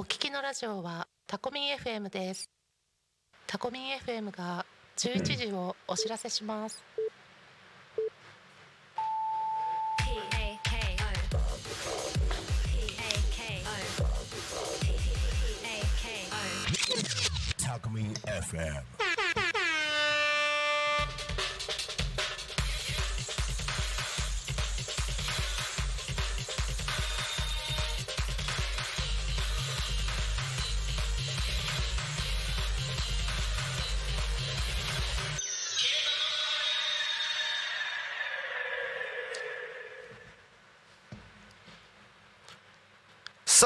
お聞きのラジオはタコミン FM ですタコミン FM が11時をお知らせします Talkme FM.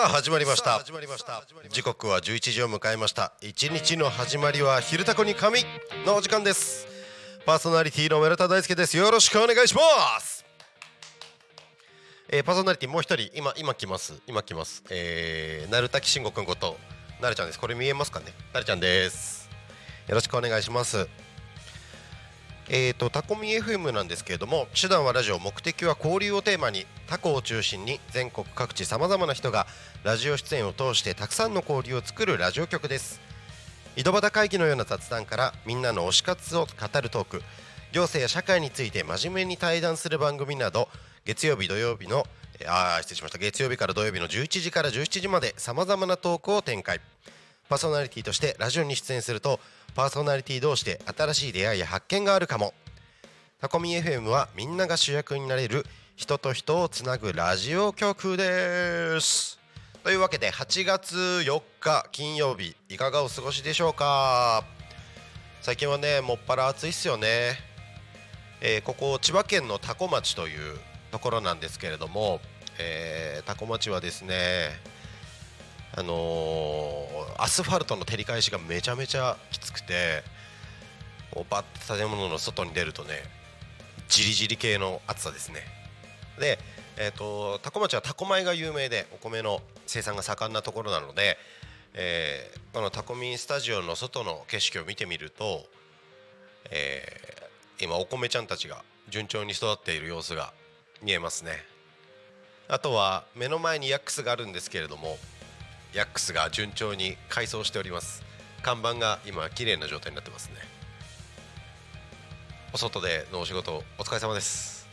さあ始まりました。時刻は11時を迎えました。一日の始まりは昼タコに神のお時間です。パーソナリティの村田大輔です。よろしくお願いします。えー、パーソナリティもう一人。今今来ます。今来ます。えー、鳴滝慎吾くんことなるちゃんです。これ見えますかね？なるちゃんです。よろしくお願いしますえーと、タコミ FM なんですけれども手段はラジオ目的は交流をテーマにタコを中心に全国各地さまざまな人がラジオ出演を通してたくさんの交流を作るラジオ局です。井戸端会議のような雑談からみんなの推し活を語るトーク行政や社会について真面目に対談する番組など月曜日土曜日のあ失礼しました。月曜日から土曜日の11時から17時までさまざまなトークを展開。パーソナリティとしてラジオに出演するとパーソナリティ同士で新しい出会いや発見があるかも。タコミ FM はみんなが主役になれる人と人をつなぐラジオ局です。というわけで8月4日金曜日いかがお過ごしでしょうか？最近はねもっぱら暑いっすよね、えーここ千葉県の多古町というところなんですけれども、えー、多古町はですねあのーアスファルトの照り返しがめちゃめちゃきつくてこうバッて建物の外に出るとねじりじり系の暑さですね。で、えー、と多古町は多古米が有名でお米の生産が盛んなところなので、えーこのタコミンスタジオの外の景色を見てみると、えー今お米ちゃんたちが順調に育っている様子が見えますね。あとは目の前にヤックスがあるんですけれどもヤックスが順調に改装しております。看板が今綺麗な状態になってますね。お外でのお仕事お疲れ様です。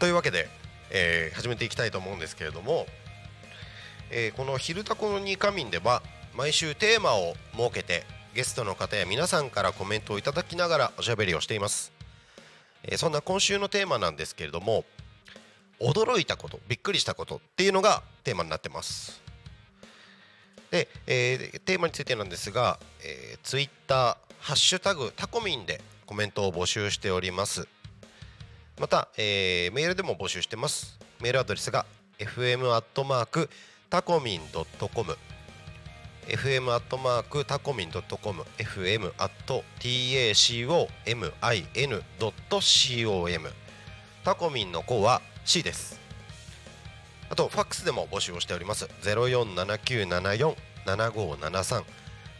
というわけで、えー始めていきたいと思うんですけれども、えーこの「昼タコのニカミン」では毎週テーマを設けてゲストの方や皆さんからコメントをいただきながらおしゃべりをしています、えーそんな今週のテーマなんですけれども驚いたことびっくりしたことっていうのがテーマになってます。で、えーテーマについてなんですが、えー、ツイッターハッシュタグタコミンでコメントを募集しております。また、えーメールでも募集してます。メールアドレスが fm アットマークタコミンドットコム。fm アットマークタコミンドットコム fm アット tacomin ドット com タコミンの子は C です。あとファックスでも募集をしております。0479747573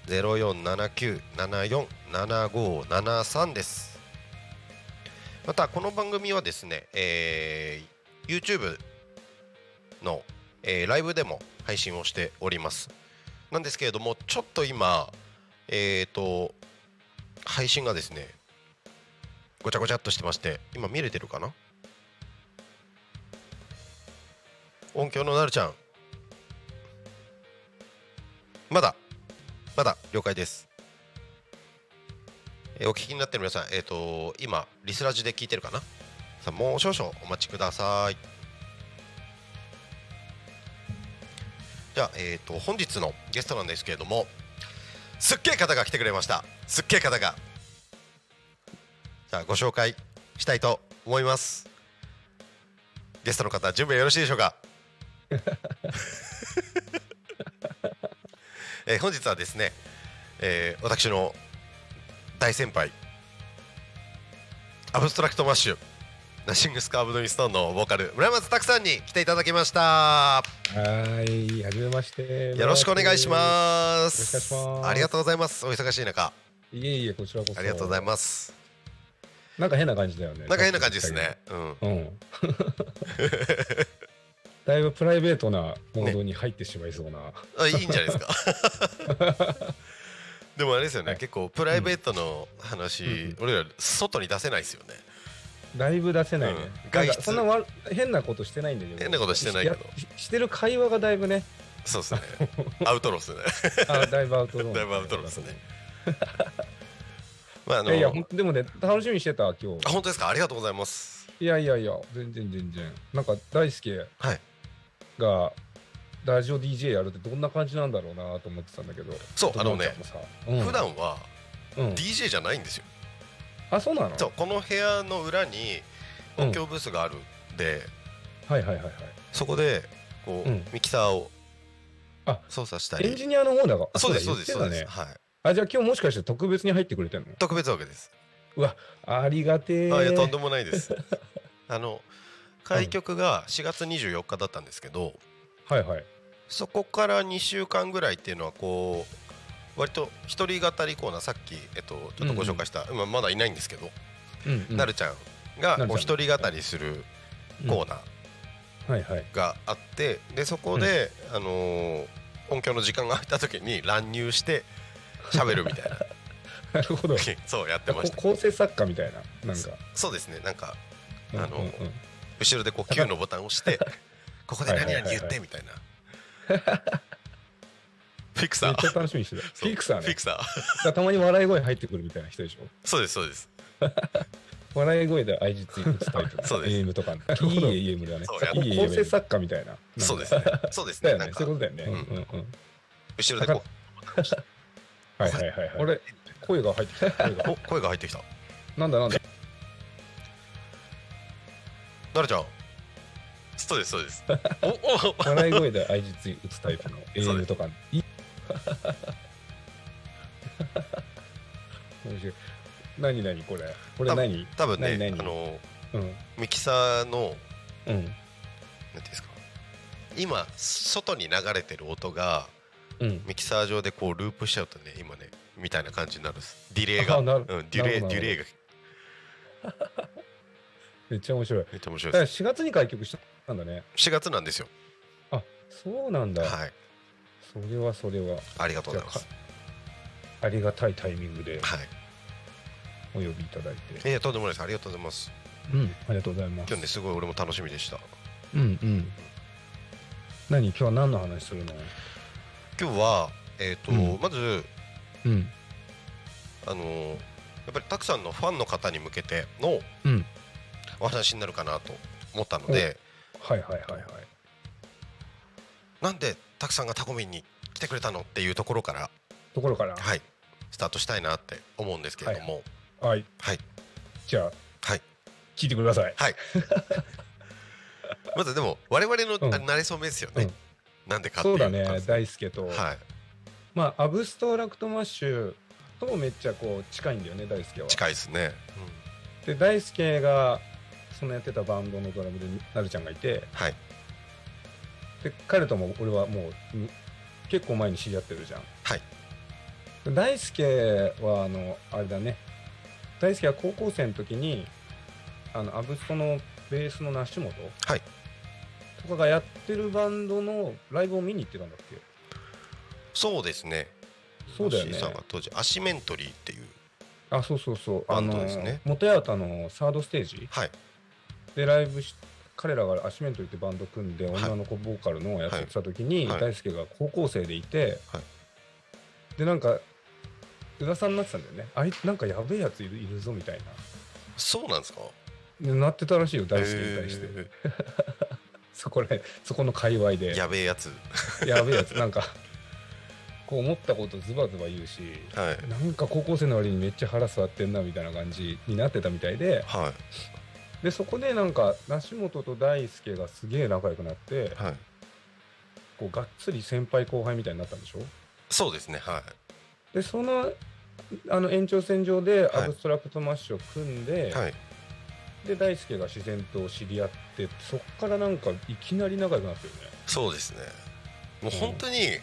0479747573です。またこの番組はですね、えー YouTube の、えーライブでも配信をしております。なんですけれどもちょっと今えっ、と配信がですねごちゃごちゃっとしてまして今見れてるかな？音響のなるちゃん。まだ。まだ了解です、えーお聞きになってる皆さんえっ、と今リスラジで聞いてるかな？さあもう少々お待ちください。じゃあ、えー、と本日のゲストなんですけれどもすっげえ方が来てくれました。すっげえ方が。じゃあご紹介したいと思います。ゲストの方準備よろしいでしょうか？えー本日はですね、えー私の大先輩 ABSTRACT MASH、Nothing's Carved In Stone のボーカル村松拓さんに来ていただきましたはーい、はじめまして。よろしくお願いしまよすろしくお願いしますありがとうございますお忙しい中す。いえいえ、こちらこそ。ありがとうございす。ますなんか変な感じだよね。なんか変な感じですねうんうん。だいぶプライベートなモードに入ってしまいそうな、あいいんじゃないですか。でもあれですよね、はい。結構プライベートの話、うん俺ら外に出せないですよね。だいぶ出せないね、うん。外出。かそんなわ変なことしてないんだけど。変なことしてないけど。してる会話がだいぶね。そうですね。アウトローっすね。あだいぶアウトロー だいぶアウトローですね。まああのいやでもね楽しみにしてた今日。あ本当ですか？ありがとうございます。いやいやいや全然全然。なんか大輔。はいがラジオ DJ やるってどんな感じなんだろうなと思ってたんだけど。そうあのねうん。普段はうん。DJ じゃないんですよ。あそうなの？そうこの部屋の裏に音響ブースがあるんで、はいはいはいはい。そこでこう、うん。ミキサーをあ操作したり。エンジニアの方だがあそうですそうだですそうです、はい。あじゃあ今日もしかして特別に入ってくれてんの？特別わけです。ありがてえあいやとんでもないです。あの開局が4月24日だったんですけど、はいはい。そこから2週間ぐらいっていうのはこう割と一人語りコーナーさっき、えっと、ちょっとご紹介した、今まだいないんですけど、うんうん。なるちゃんがなるちゃん。こう一人語りするコーナーがあってでそこで、あのー音響の時間が空いた時に乱入して喋るみたいな。なるほど。そうやってました。こ構成作家みたいななんか。そうですね。なんかあの後ろでこう Q のボタンを押して ここで何々言ってみたいな。フィクサー。めっちゃ楽しみにしてた。フィクサーね。フィクサー。たまに笑い声入ってくるみたいな人でしょそうですそうです笑い声で愛実打つタイプのそうです。AM とかいい AM だね。いい構成作家みたいなそうですね。そうですだよね。そういうことだよね。後ろでこはいはいはいはい。俺声が入ってきた。声が入ってきた。なんだなんだ？なるちゃん？そうですそうです。おお。笑い声で愛実打つタイプのそうで AM とかい 面白い。何何これ？これ何？多分ね何何？あのうん。ミキサーのうん。なんていうんですか。今外に流れてる音がうん。ミキサー上でこうループしちゃうとね今ねみたいな感じになるんです。ディレイが。デュレイデュレイがめっちゃ面白い。めっちゃ面白いだからです4月に開局したんだね。4月なんですよ。あそうなんだ、はい。それはそれは。ありがとうございます。ありがたいタイミングではい。お呼びいただいて。いやとんでもないです。ありがとうございます。うんありがとうございます。今日ねすごい俺も楽しみでした。うんうん。何？今日は何の話するの？今日はえっ、と、うん。まずうん。あのーやっぱりたくさんのファンの方に向けてのうんお話になるかなと思ったのではいはいはいはい。なんでたくさんがタコミンに来てくれたのっていうところからところから？はいスタートしたいなって思うんですけれども。はい。はい。じゃあはい。聞いてください。はい。まずでも我々の、慣れ初めですよね、なんでかっていそううだね大輔と、はい。まあ ABSTRACT MASH とめっちゃこう近いんだよね大輔は。近いですね、で大輔がそのやってたバンドのドラムでなるちゃんがいて。はい。で彼とも俺はもううん結構前に知り合ってるじゃん。はい。で大輔はあのあれだね。大輔は高校生の時にあのアブストのベースの梨本はい。とかがやってるバンドのライブを見に行ってたんだっけ？そうですね。そうだよね。さんが当時アシメントリーっていうあそうそうそう。バンドですね。元八幡のサードステージ？はいでライブし彼らがアシメントリーってバンド組んではい。女の子ボーカルのやってた時にはい。大輔が高校生でいて、はい。でなんか噂になってたんだよね。あいなんかやべえやついるいるぞみたいそうなんですか？なってたらしいよ大輔に対して、へ そこらそこの界隈で。ーやべえやつ。やべえやつ。なんかこう思ったことズバズバ言うしはい。なんか高校生の割にめっちゃ腹座ってんなみたいな感じになってたみたいではいでそこでなんか梨本と大輔がすげえ仲良くなってはい。こうがっつり先輩後輩みたいになったんでしょ？そうですねはい。でそのあの延長線上ではい。 ABSTRACT MASH を組んで、はい。で大輔が自然と知り合ってそっからなんかいきなり仲良くなってるそうですね。もう本当に、ね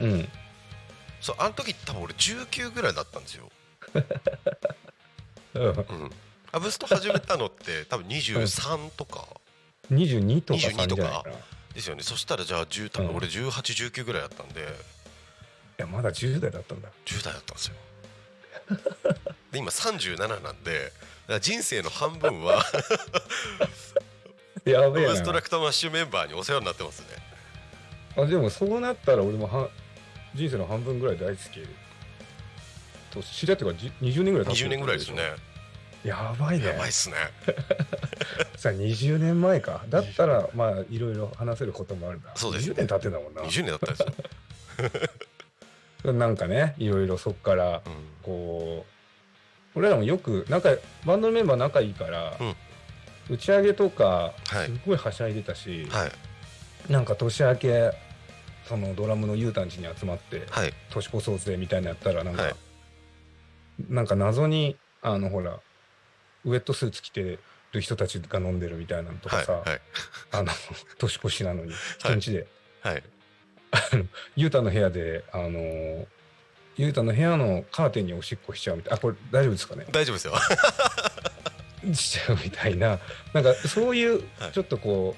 うん。そうあの時多分俺19ぐらいだったんですよ、うん。うん、アブスト始めたのって 多分23とか。22とか22 3とか。ですよね。そしたらじゃあ10多分うん。俺1819ぐらいだったんで。いやまだ10代だったんだ。10代だったんですよ。で今37なんで人生の半分は やべえウエストラなクトマッシュメンバーにお世話になってますね。あでもそうなったら俺もは人生の半分ぐらい大好き。と知り合ってからじ20年ぐらい経って20る年ぐらいですねやばいね。やばいっすね。さあ20年前か。だったらまあいろいろ話せることもあるなそうです。ね20年経ってんだもんな。20年だったんですよ、なんかねいろいろそっからうん。こう俺らもよく仲バンドのメンバー仲いいから、うん。打ち上げとかはい。すごいはしゃいでたし、はい。なんか年明けそのドラムのユータンチに集まってはい。年越そうぜみたいなやったらなんか、はい。なんか謎にあのほらウェットスーツ着てる人たちが飲んでるみたいなのとかさ、はいはい。あの年越しなのに人んちで、はい。ユータの部屋であのーユータの部屋のカーテンにおしっこしちゃうみたいなあこれ大丈夫ですかね？大丈夫ですよ。しちゃうみたいななんかそういうはいちょっとこ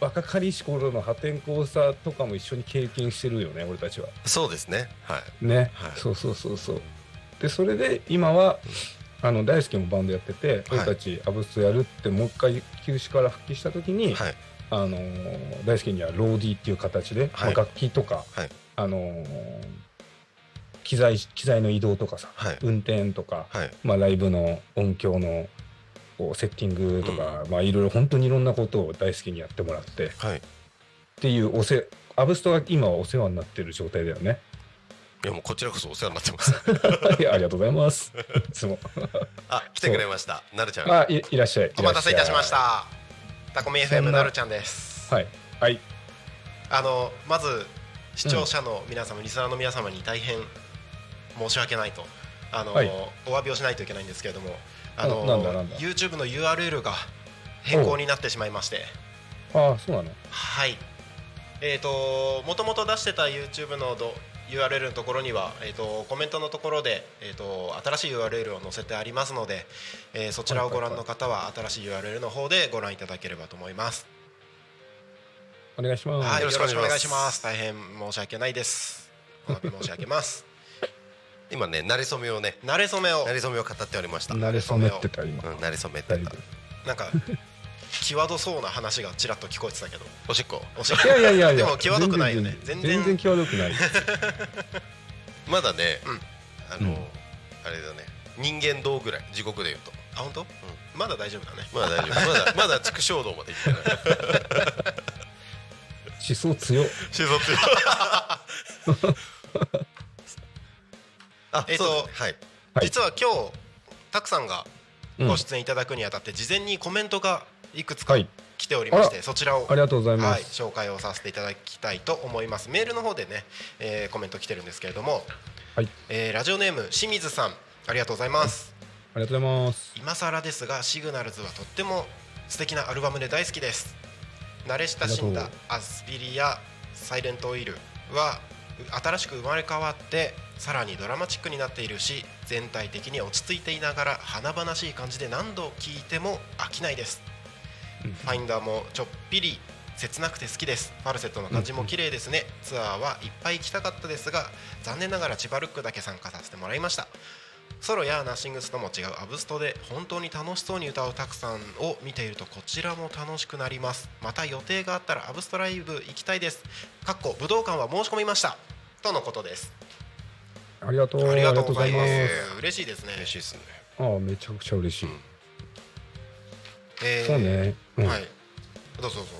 う若かりし頃の破天荒さとかも一緒に経験してるよね俺たちは。そうですね。はい。ね、はい。そうそうそうそう。でそれで今はあの大輔もバンドやってて俺たちアブストやるってもう一回休止から復帰した時に、はい。あのー大輔にはローディーっていう形で、はい。まあ楽器とか、はい。あのー機材機材の移動とかさはい。運転とか、はい。まあ、ライブの音響のこうセッティングとか、まあいろいろ本当にいろんなことを大好きにやってもらってっはい。ていうおせアブストが今はお世話になってる状態だよね。いやもうこちらこそお世話になってます いやありがとうございます。いつも。あ来てくれましたなるちゃんあいいらっしゃい。お待たせいたしましらたタコミ FM ななるちゃんです。はい。はい。あのまず視聴者の皆様、リスナーの皆様に大変申し訳ないとあの、はいお詫びをしないといけないんですけれどもあのあなんだなんだ YouTube の URL が変更になってしまいましてああ、そうなの。はいえー、ともともと出してた YouTube のど URL のところには、えー、とコメントのところで、えー、と新しい URL を載せてありますので、えーそちらをご覧の方は新しい URL の方でご覧いただければと思います。お願いします。はい、よろしくお願いします。大変申し訳ないです。お詫び申し上げます。今ね慣れ初めをね慣れ初めを慣れ初めを語っておりました慣れ初めってた今。うん慣れ初めってた なんか際どそうな話がちらっと聞こえてたけど、おしっこ。おしいやいやいやいや。でも際どくないよね。全然全然。際どくない。まだね、うん。あの、うん。あれだね。人間道ぐらい。地獄で言うと。あ本当？まだ大丈夫だね。まだ大丈夫。まだまだ畜生道まで行ってない。思想強。シゾってあ、えっとそうですね。はい。はい。実は今日たくさんがうんご出演いただくにあたって事前にコメントがいくつかはい。来ておりまして、あそちらをありがとうございまはい、す。紹介をさせていただきたいと思いますメールの方でね、えーコメント来てるんですけれども、はい。えーラジオネーム清水さんありがとうございますありがとうございます。今更ですがシグナルズはとっても素敵なアルバムで大好きです慣れ親しんだアスピリやサイレントオイルは新しく生まれ変わってさらにドラマチックになっているし全体的に落ち着いていながら華々しい感じで何度聴いても飽きないですファインダーもちょっぴり切なくて好きです。ファルセットの感じも綺麗ですね。ツアーはいっぱい行きたかったですが残念ながら千葉ルックだけ参加させてもらいました。ソロやナッシングスとも違うアブストで本当に楽しそうに歌うたくさんを見ているとこちらも楽しくなります。また予定があったらアブストライブ行きたいです。かっこ武道館は申し込みました。とのことです。ありがとう。ありがとうございます。嬉しいですね。嬉しいですね。ああ、めちゃくちゃ嬉しい。えーそうね。うん。はい。どうぞどうぞ。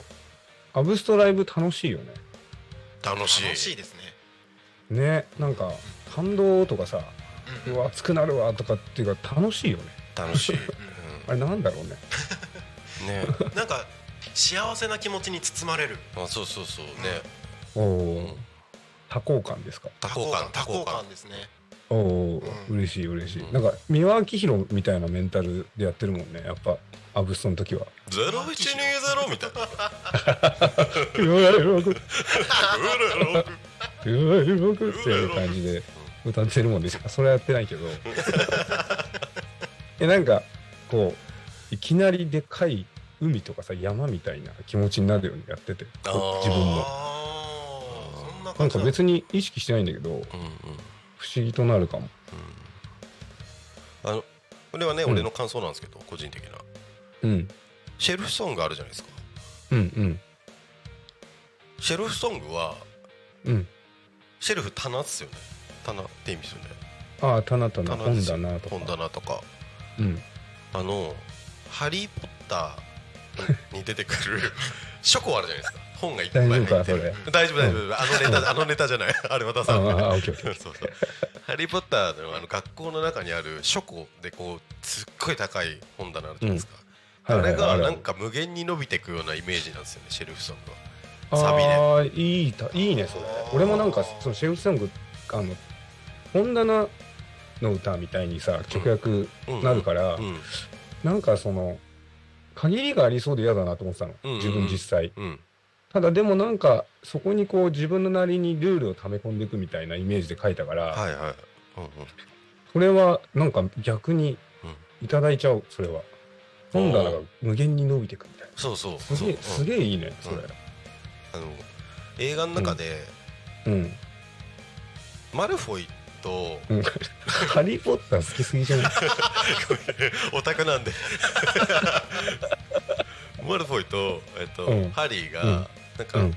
アブストライブ楽しいよね。楽しい。楽しいですね。ね、なんか感動とかさ、うんうわ熱くなるわとかっていうか楽しいよね。楽しい、うあれなんだろうね。ん、ね。なんか幸せな気持ちに包まれる。あそうそうそう。ね。おお、多幸感ですか？多幸感。多幸感ですねおお、うん。嬉しい嬉しい。うん。なんか三輪明宏みたいなメンタルでやってるもんね。やっぱアブストの時は。ゼロ一二ゼロみたいな。うわうわうわうわうわっていう感じで歌ってるもんですそれはやってないけど。えなんかこういきなりでかい海とかさ山みたいな気持ちになるようにやってて自分の。あーそんなんか別に意識してないんだけどうんうん不思議となるかも。あのこれはね、うん。俺の感想なんですけど個人的な。うん。シェルフソングあるじゃないですか。うんうん。シェルフソングはうん。シェルフ棚っすよね。棚って意味ですよねああ棚棚本棚とか。本棚とか。うん。あの「ハリー・ポッター」に出てくる書庫あるじゃないですか。本がいっぱい入って大丈夫る大丈夫大丈夫、あのネタあのネタじゃない。あれまたさあああオッケーオッケー。そうそう。ハリー・ポッターのあの学校の中にある書庫でこうすっごい高い本棚あるじゃないですか、あれがなんか無限に伸びていくようなイメージなんですよねシェルフソングはサビで。ああいいたいいねそれ。俺もなんかそのシェルフソングあの本棚の歌みたいにさ直訳うんなるから、うん。なんかその限りがありそうで嫌だなと思ってたの、うんうんうん。自分実際。うん。ただでもなんかそこにこう自分のなりにルールを溜め込んでいくみたいなイメージで書いたから、はいはい、うんうん、それはなんか逆にいただいちゃうそれは。本棚が無限に伸びていくみたいそうそうなすげえすげえいいねそれ。うん。あの映画の中で、うん、マルフォイと。うん。ハリー・ポッター好きすぎじゃない？オタクなんで。マルフォイと、えっとうん。ハリーが、うん。なんか、うん。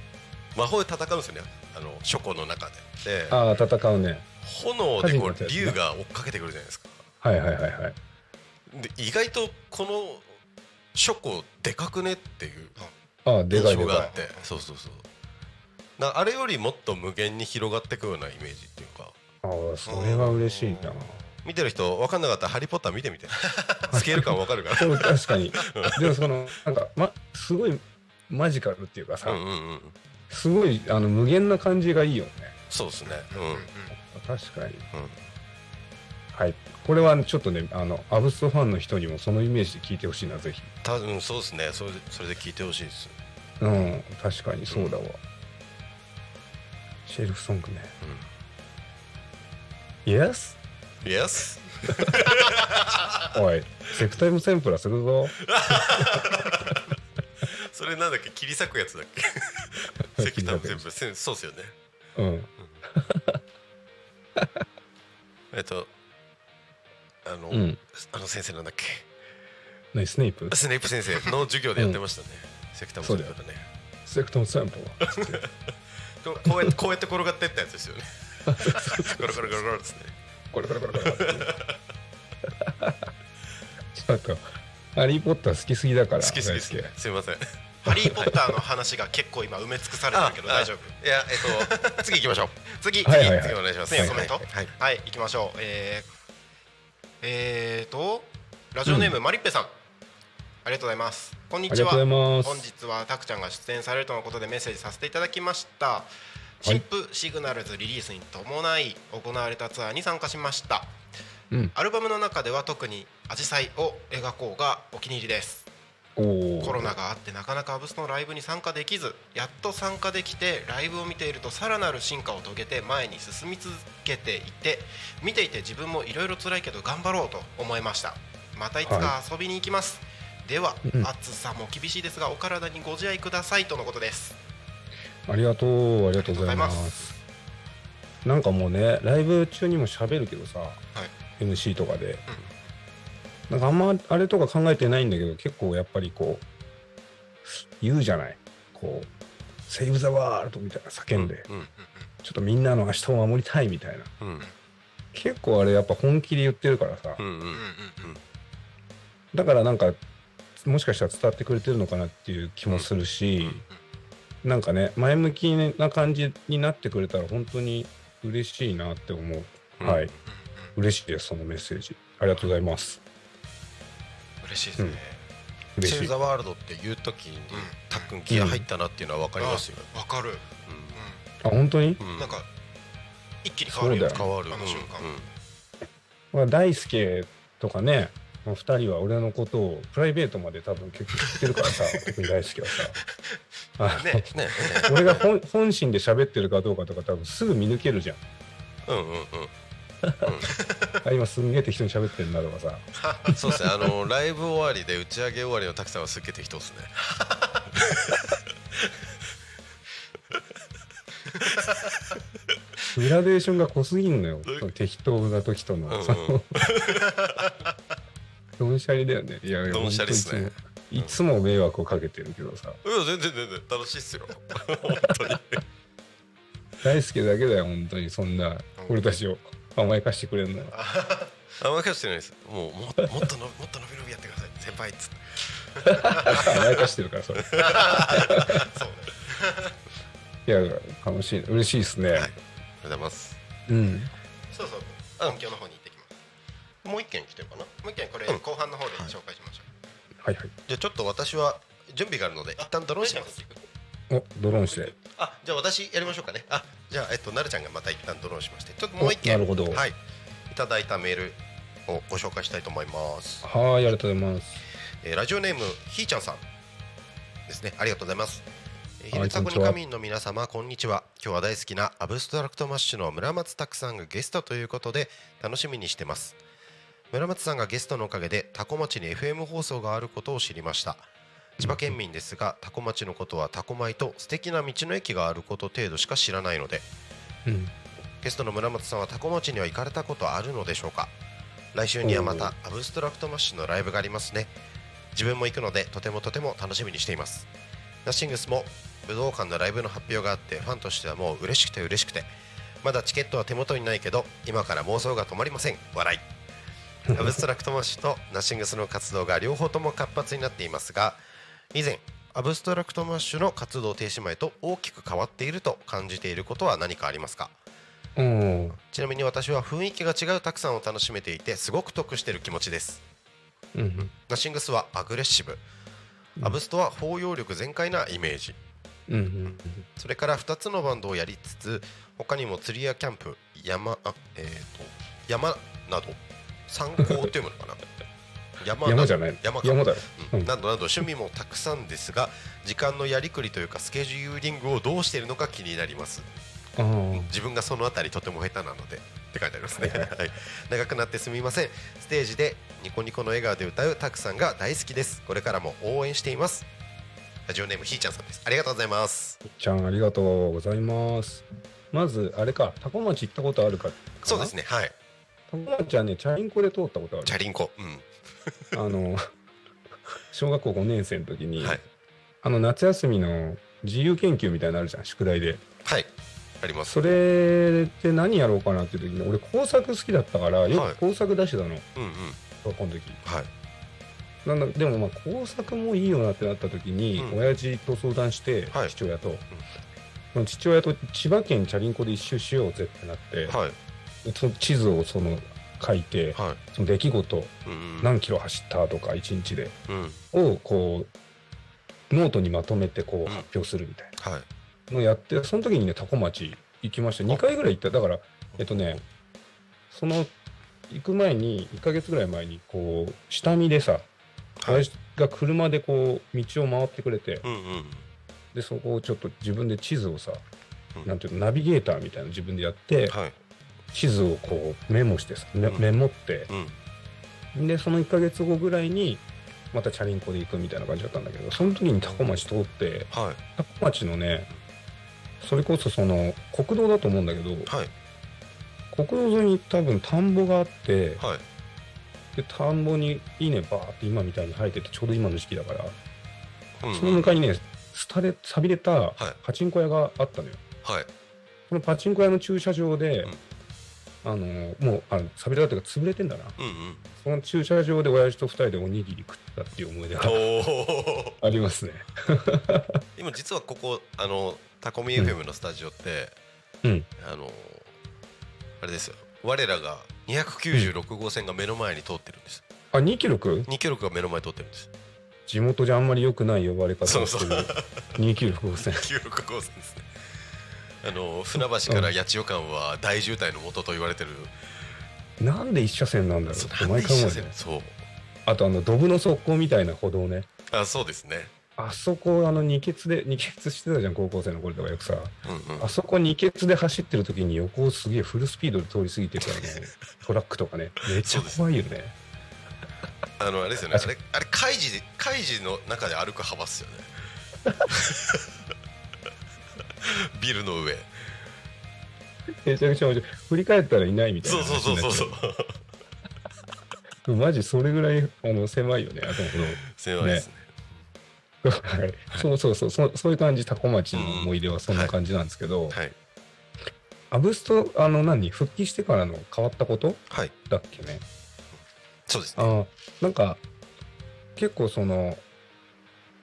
魔法で戦うんですよね。あの書庫の中で。でああ戦うね。炎でこう竜が追っかけてくるじゃないですか。はいはいはいはい。で意外とこの書庫でかくねっていうあ。あで印かいでか象があって。そうそうそう。なあれよりもっと無限に広がっていくようなイメージっていうか。いああそれは嬉しいな。見てる人分かんなかったら「ハリー・ポッター」見てみて。スケール感分かるから。確かに。でもそのなんか、ま、すごいマジカルっていうかさ、うんうんうん。すごいあの無限な感じがいいよね。そうですね。うん。うん確かに。うん。うんはい。これはちょっとねあのアブストファンの人にもそのイメージで聞いてほしいなぜひ。多分そうですね。それでそれで聞いてほしいです。うん確かにそうだわ、シェルフソングね、Yes? Yes? おいセクタイムセンプラするぞ。それなんだっけ？切り裂くやつだっけ？石炭全部せんそうっすよね。うん。えっとあの、うん。あの先生なんだっけ？何？スネイプ？スネイプ先生の授業でやってましたね、石炭全部だねセクタイムセンプラつって。こ うこうやってこうやって転がってったやつですよねゴロゴロゴロゴロですねこれこれこれこれちょっとハリー・ポッター好きすぎだから好き好きです大ねすいませんハリー・ポッターの話が結構今埋め尽くされてるけど大丈夫いやえっと次行きましょう次はいはいはい次お願いします次コメントはいい行きましょうえーえーとラジオネームマリッペさんありがとうございますこんにちは本日はたくちゃんが出演されるとのことでメッセージさせていただきました新婦シグナルズリリースに伴い行われたツアーに参加しました。うん。アルバムの中では特に「アジサイ」を描こうがお気に入りです。コロナがあってなかなかアブスのライブに参加できずやっと参加できてライブを見ているとさらなる進化を遂げて前に進み続けていて見ていて自分もいろいろ辛いけど頑張ろうと思いました。またいつか遊びに行きます、では、うん。暑さも厳しいですがお体にご自愛くださいとのことですありがとうありがとうございます。なんかもうねライブ中にも喋るけどさ、い。MC とかで、なんかあんまあれとか考えてないんだけど結構やっぱりこう言うじゃない。こう「セーブ・ザ・ワールド」みたいな叫んで、うんちょっとみんなの明日を守りたいみたいな。うん。結構あれやっぱ本気で言ってるからさ、うんうんうんうん。うんだからなんかもしかしたら伝わってくれてるのかなっていう気もするし、なんかね前向きな感じになってくれたら本当に嬉しいなって思う、うん。はい。嬉しいですそのメッセージ。ありがとうございます。嬉しいですね、嬉しい。セーブ・ザ・ワールドって言う時にたっくんギア入ったなっていうのは分かりますよ、あわかる、あ本当に、うん。うんなんか一気に変わるよね変わるあの瞬間、うんうん。まあ、大輔とかね2人は俺のことをプライベートまで多分結構知ってるからさ 特に大輔はさ。あねね。俺が本本心で喋ってるかどうかとか多分すぐ見抜けるじゃん。うんうんうん。あ今すんげえ適当に喋ってんなとかさ。そうですね。あのライブ終わりで打ち上げ終わりのたくさんはすっげえ適当ですね。グラデーションが濃すぎんのよ。適当な時との、うんうんそのどんしゃりだよね。いやいやどんしゃりっすねいつも迷惑をかけてるけどさ。いや全然全然楽しいっすよ。本当に。大好きだけだよ本当にそんな。俺たちを甘やかしてくれるのよ甘やかしてないです。もうももっとのもっと伸び伸びやってください。先輩っつって。甘やかしてるからそれ。そう。ねいや楽しい嬉しいですね、はい。ありがとうございます。うん。そうそう。音響の方に行ってもう一件来てるかな？もう一件これうん。後半の方で紹介しましょはいはい。じゃあちょっと私は準備があるので一旦ドローンします。おドローンして。あじゃあ私やりましょうかね。あじゃあえっとなるちゃんがまた一旦ドローンしましてちょっともう一件。おなるほど。はい。いただいたメールをご紹介したいと思います、はーいありがとうございます。えーラジオネームひーちゃんさんですね。ありがとうございます。ひるたこにこんにちは。仮眠の皆様こんにちは。今日は大好きな ABSTRACT MASH の村松拓さんがゲストということで楽しみにしてます村松さんがゲストのおかげでタコ町に FM 放送があることを知りました。千葉県民ですが多古町のことは多古米と素敵な道の駅があること程度しか知らないのでうん。ゲストの村松さんは多古町には行かれたことあるのでしょうか？来週にはまた ABSTRACT MASH のライブがありますね。自分も行くのでとてもとても楽しみにしています。 Nothing's も武道館のライブの発表があってファンとしてはもう嬉しくて嬉しくて。まだチケットは手元にないけど今から妄想が止まりません。笑い ABSTRACT MASH と Nothing's の活動が両方とも活発になっていますが以前 ABSTRACT MASH の活動停止前と大きく変わっていると感じていることは何かありますか？うん。ちなみに私は雰囲気が違う拓さんを楽しめていてすごく得している気持ちです。うん Nothing's はアグレッシブ。アブストは包容力全開なイメージ。うんうんそれから2つのバンドをやりつつ他にも釣りやキャンプ山あえー、と山など参考って読むのかな。山山じゃない山か。山だろ？うん。うん。などなど趣味もたくさんですが時間のやりくりというかスケジューリングをどうしているのか気になります。自分がそのあたりとても下手なのでって書いてありますね、はい、長くなってすみません。ステージでニコニコの笑顔で歌うたくさんが大好きです。これからも応援しています。ラジオネームひーちゃんさんです。ありがとうございます。ちゃんありがとうございます。まずあれか。タコ町行ったことあるか。そうですね。はいタコ町はねチャリンコで通ったことある。チャリンコ。うん。あの 小学校5年生の時に、はい。あの夏休みの自由研究みたいなのあるじゃん宿題で。はい。あります。それで何やろうかなっていう時に俺工作好きだったからよはい。く工作出してたの、うんうん。小学校の時。はい。なんだでもまあ工作もいいよなってなった時に、うん。親父と相談して、はい。父親と、その父親と千葉県チャリンコで一周しようぜってなって、はい。でその地図をその書いて、はい。その出来事何キロ走ったとか1日でうん。をこうノートにまとめてこう発表するみたいはい。なのをやってその時にね多古町行きました。2回ぐらい行った。だからえっとねその行く前に1ヶ月ぐらい前にこう下見でさはい。が車でこう道を回ってくれてうんうん。でそこをちょっと自分で地図をさうん。なんていうのナビゲーターみたいなの自分でやってはい地図をこうメモしてさメうん。メモって。うん。でその1ヶ月後ぐらいにまたチャリンコで行くみたいな感じだったんだけどその時に多古町通ってはい。多古町のねそれこそその国道だと思うんだけどはい。国道沿いに多分田んぼがあってはい。で田んぼに稲バーって今みたいに生えててちょうど今の時期だからうん。その向かいにね廃れ錆びれたはい。パチンコ屋があったのよ。はい。そのパチンコ屋の駐車場で、うんあのもうあの錆びれたっていうか潰れてんだな。うんうん。その駐車場で親父と二人でおにぎり食ったっていう思い出がありますね。今実はここあのタコミ FM のスタジオって、うん。あのあれですよ。我らが296号線が目の前に通ってるんです。あ2キロく2キロが目の前に通ってるんです。地元じゃあんまり良くない呼ばれ方をしてる2キロ5線。296号線ですねあの船橋から八千代間は大渋滞の元と言われてる、なんで一車線なんだろうって毎回思うよね。線？そう。あとあのドブの側溝みたいな歩道ね。あそうですね。あそこあの二欠で二欠してたじゃん高校生の頃とかよくさ。うんうん。あそこ二欠で走ってる時に横をすげえフルスピードで通り過ぎていくからね。トラックとかね。めっちゃ怖いよね。あのあれですよね。あれあれでカイジの中で歩く幅っすよね ビルの上。めちゃくちゃ面白い振り返ったらいないみたいなそう。そうそうそうそうう。マジそれぐらいあの狭いよね。あとの狭いですね。はい。そうそうそうそう。そういう感じタコ町の思い出はそんな感じなんですけど、はい。アブストあの何？復帰してからの変わったこと？はい。だっけね。そうですね。あなんか結構その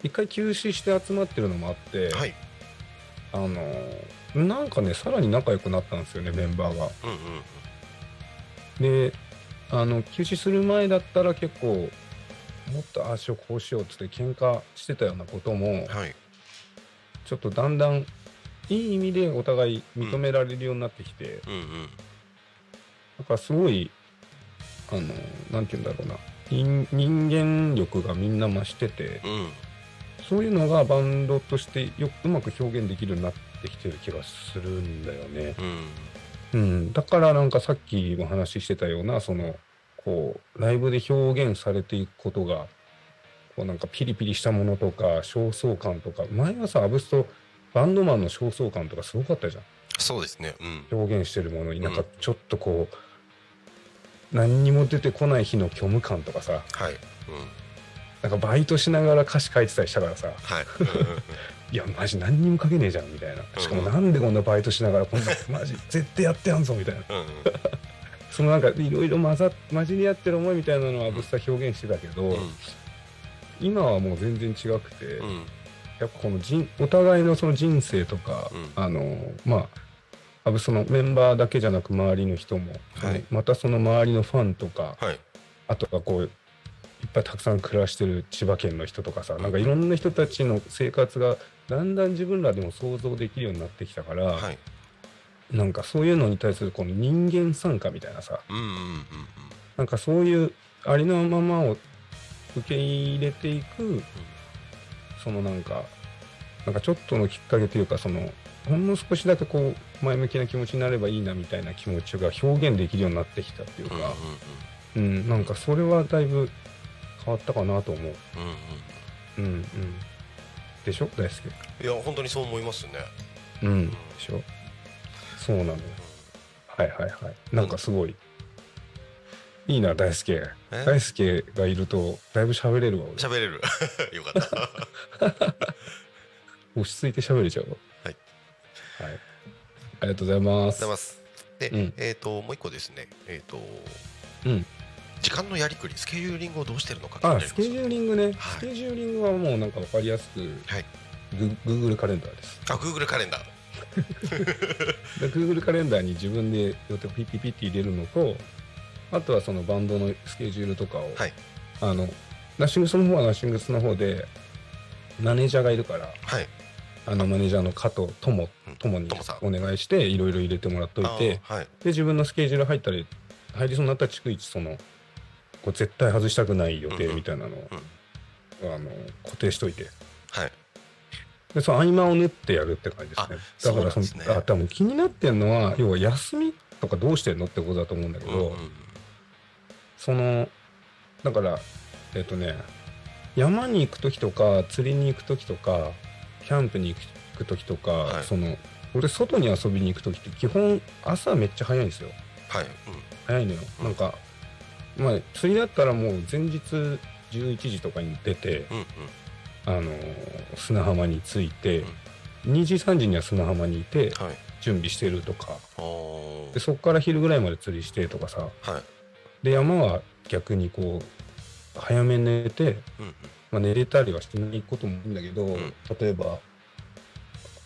一回休止して集まってるのもあって、はいあのなんかねさらに仲良くなったんですよねメンバーが。うんうんであの休止する前だったら結構もっとああしようこうしようっつって喧嘩してたようなこともはい。ちょっとだんだんいい意味でお互い認められるようになってきて、うんうん。なんかすごいあのなんて言うんだろうな。人人間力がみんな増しててうんそういうのがバンドとしてようまく表現できるようになってきてる気がするんだよね。うん。うん、だからなんかさっきも話してたようなそのこうライブで表現されていくことがこうなんかピリピリしたものとか焦燥感とか前はさアブストバンドマンの焦燥感とかすごかったじゃん。そうですね。うん。表現してるものになんかうんちょっとこう、何にも出てこない日の虚無感とかさ。はい。うんなんかバイトしながら歌詞書いてたりしたからさ。はい。いやマジ何にも書けねえじゃんみたいな。しかもなんでこんなバイトしながらこんな マジ絶対やってやんぞみたいな。そのなんかいろいろ混ざ混じり合ってる思いみたいなのはブスター表現してたけど、うん。今はもう全然違くて、うん。やっぱこの人お互いのその人生とか、うん。あのまあアブストのメンバーだけじゃなく周りの人も、はい。またその周りのファンとかはい。あとはこうぱいたくさん暮らしてる千葉県の人とかさなんかいろんな人たちの生活がだんだん自分らでも想像できるようになってきたから、はい。なんかそういうのに対するこの人間参加みたいなさうんうんうんうん。なんかそういうありのままを受け入れていく、そのなんか、なんかちょっとのきっかけというか、その、ほんの少しだけこう、前向きな気持ちになればいいなみたいな気持ちが表現できるようになってきたっていううんうんか、うん、なんかそれはだいぶ変わったかなと思う。うんうんうん、うん。でしょ？大好いや本当にそう思いますねき。うん。でしょ？そうなのよ。はいはいはい。なんかすごい、いいな、大輔。え？大輔がいると、だいぶ喋れるわ、俺。喋れる よかった落ち着いて喋れちゃうわ。はい。はい。ありがとうございます。ございますで、うんえっ、ともう一個ですねえっ、とうん。時間のやりくりスケジューリングをどうしてるのかスケジューリングね。はいスケジューリングはもうなんかわかりやすく、はいグ Google カレンダーです。あ Google カレンダー で Google カレンダーに自分で予定をピッピッピッて入れるのと、あとはそのバンドのスケジュールとかを、はいあの、ナッシングスの方はナッシングスの方で、マネージャーがいるから、はいあのマネージャーの加藤友うん友にお願いして、いろいろ入れてもらっといて、はいで自分のスケジュール入ったり入りそうになったら逐一そのこう絶対外したくない予定みたいなのを、あの固定しといて。はい。でその合間を縫ってやるって感じですね。あだからそのそね。あ多分気になってんのは、要は休みとかどうしてんのってことだと思うんだけど、うんうんそのだからえっ、とね山に行く時とか釣りに行く時とかキャンプに行く時とか、はい。その俺外に遊びに行く時って基本朝めっちゃ早いんですよ。はい、うん。早いのよ、うんなんかまあ釣りだったらもう前日11時とかに出て、うんうん。あのー砂浜に着いて、2時3時には砂浜にいてはい。準備してるとか。でそこから昼ぐらいまで釣りしてとかさ。はい。で山は逆にこう早めに寝て、うんうん。まあ、寝れたりはしてないこともいいんだけど、ん。例えば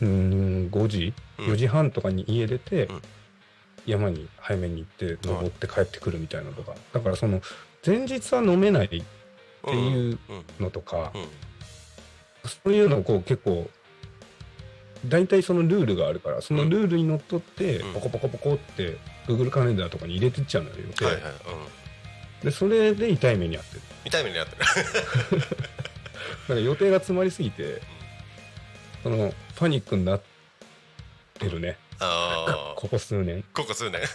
うーん5時？うん。4時半とかに家出て、うん山に早めに行って登って帰ってくるみたいなのとか、だからその前日は飲めないっていううん。のとか、うん。そういうのをこう結構大体そのルールがあるからそのルールにのっとってうん。ポコポコポコって Google カレンダーとかに入れてっちゃうのよはいはい。うん。でそれで痛い目に遭ってる。痛い目にあってる。なんか予定が詰まりすぎてそのパニックになってるねああここ数年。ここ数年。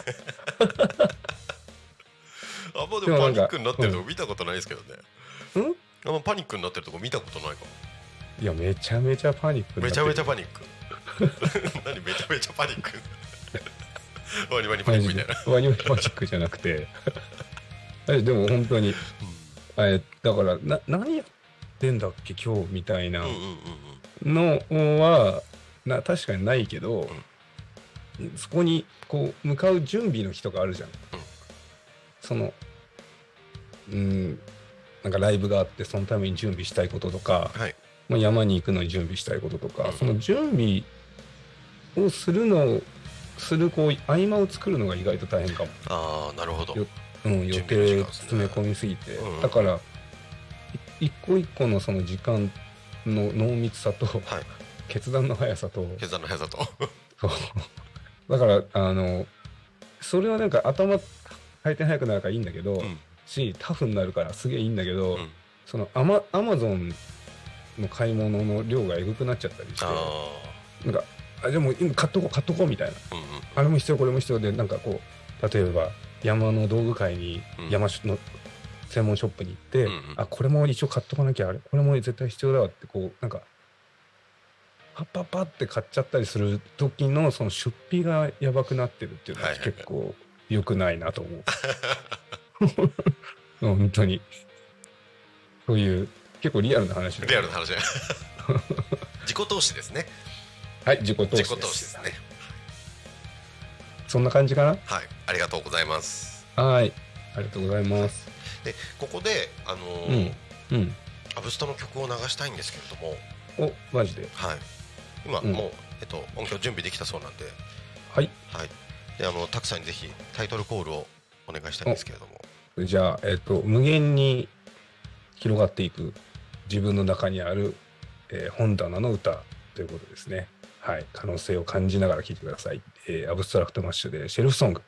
あんまででもパニックになってるとこ見たことないですけどね。うん？あんまパニックになってるとこ見たことないかも。いやめちゃめちゃパニックめちゃめちゃパニック。何めちゃめちゃパニック？ワニワニパニックみたいな。ワニワニマジックじゃなくて。えでも本当に。えだからな何やってんだっけ今日みたいなうんうんうんうん。のはな確かにないけど、そこにこう向かう準備の日とかあるじゃん、そのうんなんかライブがあってそのために準備したいこととか、はい。まあ、山に行くのに準備したいこととか、うん。その準備をするのするこう合間を作るのが意外と大変かも、ああなるほど。ようん、予定詰め込みすぎて、うん。だからい一個一個のその時間の濃密さと、はい。決断の速さと。決断の速さとだからあのそれはなんか頭回転速くなるからいいんだけど、うん。しタフになるからすげえいいんだけど、うん。そのアマアマゾンの買い物の量がえぐくなっちゃったりしてあなんかあでも今買っとこう買っとこうみたいな。あうんうん。あれも必要これも必要でなんかこう例えば山の道具会にうん。山の専門ショップに行って、うんうん。あこれも一応買っとかなきゃあれこれも絶対必要だわってこうなんかパッパッパって買っちゃったりする時のその出費がやばくなってるっていうのは結構良くないなと思う。本当に。そういう結構リアルな話だリアルな話。自己投資ですね。はい自己投資です。自己投資ですね。そんな感じかはいありがとうございます。なはいありがとうございます。でここであのうーんうん。アブストの曲を流したいんですけれども。おマジで？はい今うんもうえっと音響準備できたそうなんではいはいであの拓さんにぜひタイトルコールをお願いしたいんですけれどもじゃあ、えっと、無限に広がっていく自分の中にある、えー本棚の歌ということですね。はい。可能性を感じながら聴いてください。えー ABSTRACT MASH で Shelf Song。「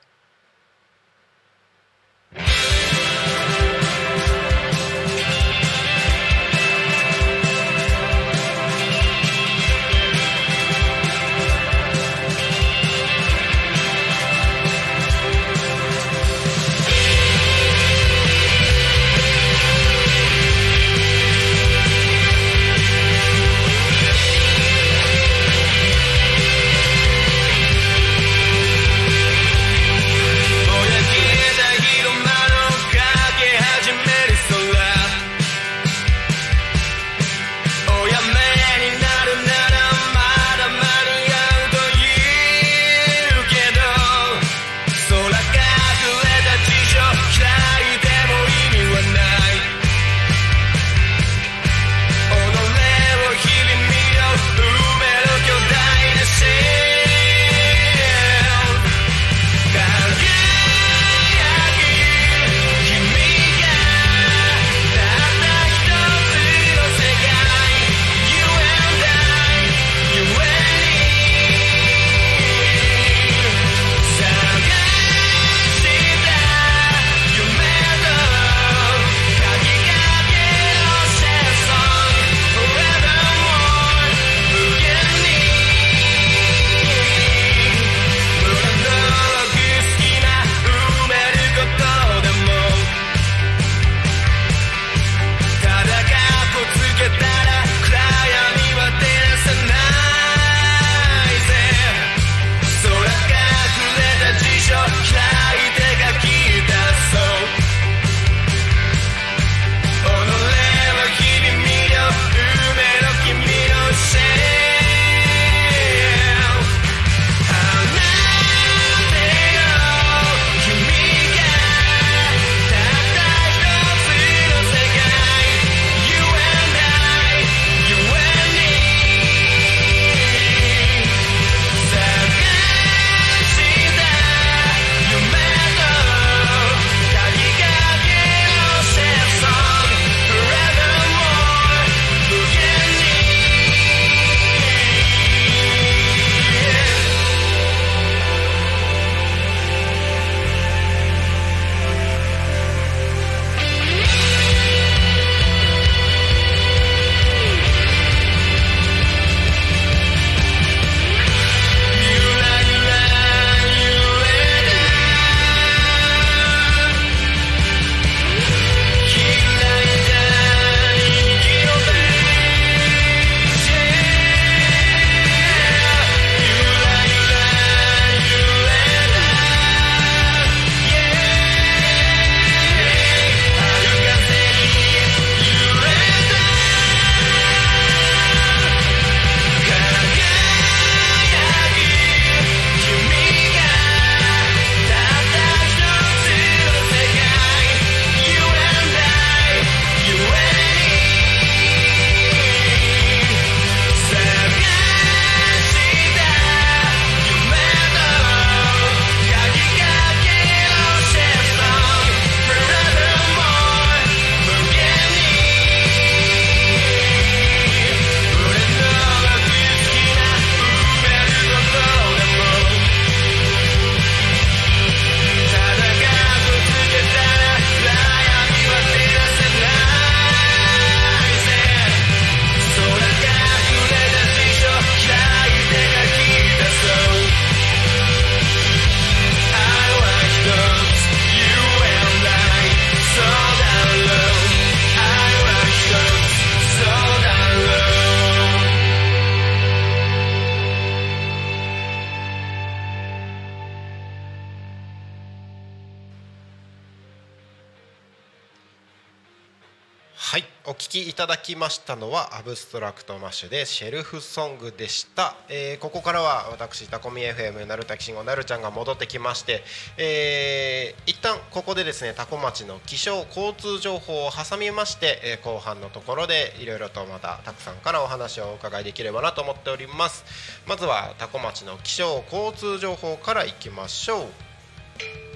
きいただきましたのは ABSTRACT MASH で Shelf Song でした、えーここからは私タコミ FM なるたきしんごなるちゃんが戻ってきまして、えー一旦ここでですね多古町の気象交通情報を挟みまして、えー後半のところでいろいろとまた拓さんからお話をお伺いできればなと思っております。まずは多古町の気象交通情報からいきましょう。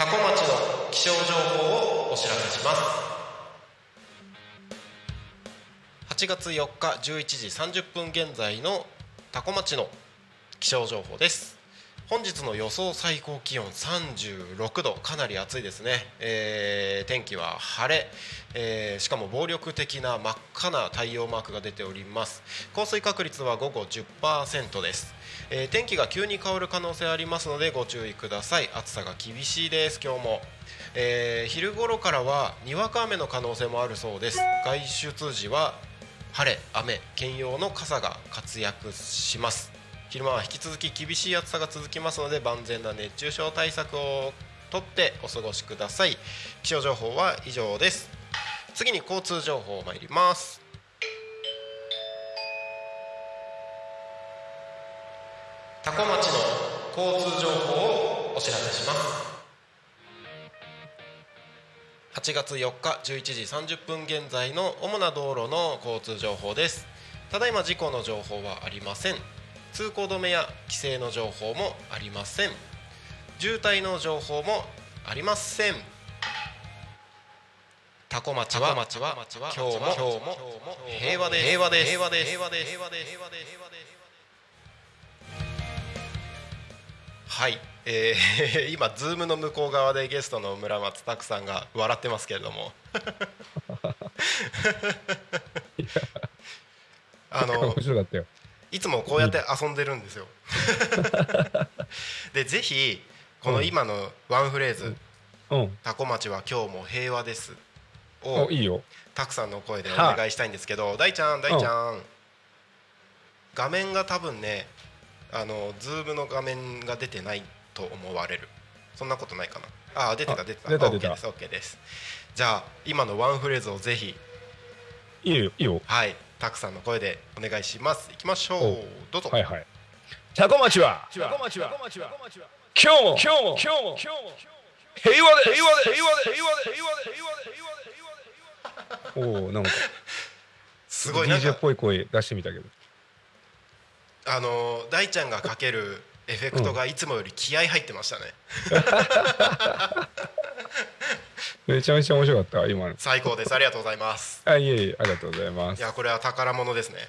タコ町の気象情報をお知らせします。8月4日11時30分現在のタコ町の気象情報です。本日の予想最高気温36度。かなり暑いですね、えー天気は晴れ、えーしかも暴力的な真っ赤な太陽マークが出ております。降水確率は午後10%です、えー天気が急に変わる可能性ありますのでご注意ください。暑さが厳しいです今日も、えー昼頃からはにわか雨の可能性もあるそうです。外出時は晴れ雨兼用の傘が活躍します。昼間は引き続き厳しい暑さが続きますので万全な熱中症対策をとってお過ごしください。気象情報は以上です。次に交通情報参ります。多古町の交通情報をお知らせします。8月4日11時30分現在の主な道路の交通情報です。ただいま事故の情報はありません。通行止めや規制の情報もありません。渋滞の情報もありません。タコ町は今日も今日も平和ですはい、えー 今ズームの向こう側でゲストの村松拓さんが笑ってますけれどもあの面白かったよ。いつもこうやって遊んでるんですよ。でぜひこの今のワンフレーズうん。「多古町は今日も平和です」をおいいよ。拓さんの声でお願いしたいんですけど大ちゃん大ちゃん画面が多分ねあのズームの画面が出てないと思われるそんなことないかなあ出てたあ出てた出た出たです OK ですじゃあ今のワンフレーズをぜひいいよ。いいよ。はい拓さんの声でお願いしますいきましょうおどうぞはいはい。多古町は。多古町は。今日も。今日も。今日も。今日も。平和で。平和で。平和で。平和で。平和で。平和で。平和で。おお、なんか。すごい DJ っかぽい声出してみたけど。あの大ちゃんがかけるエフェクトがいつもより気合入ってましたね、めちゃめちゃ面白かった。今の。最高ですありがとうございますあ、いえいえ、ありがとうございます。いやこれは宝物ですね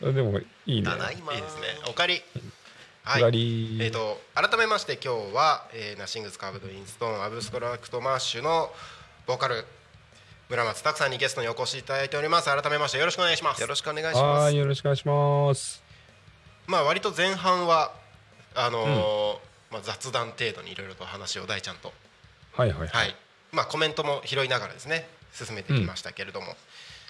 でも、いいね。いいですねおかえりはい。えー、と改めまして今日は、えー Nothing's Carved In Stone、ABSTRACT MASH のボーカル村松拓さんにゲストにお越しいただいております。改めましてよろしくお願いします。よろしくお願いしはます。い、よろしくお願いします。まあ割と前半はあのーまあ、雑談程度にいろいろと話を大ちゃんと。はいはい。はい。まあコメントも拾いながらですね進めてきましたけれども、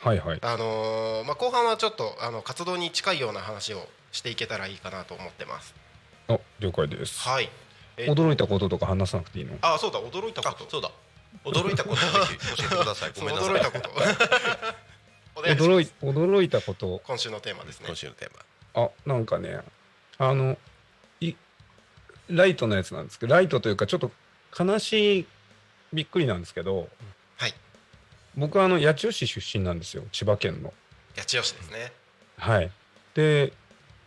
はいはい。あのーまあ、後半はちょっとあの活動に近いような話をしていけたらいいかなと思ってます。あ、了解です。はい。え驚いたこととか話さなくていいの？あそうだ驚いたこあとそうだ驚いたことぜひ教えてください。ごめんなさい。驚いたこと。驚い驚いたこと。今週のテーマですね。今週のテーマ。あなんかねあのいライトのやつなんですけどライトというかちょっと悲しいびっくりなんですけどはい。僕はあの八千代市出身なんですよ。千葉県の。八千代市ですね。はい。で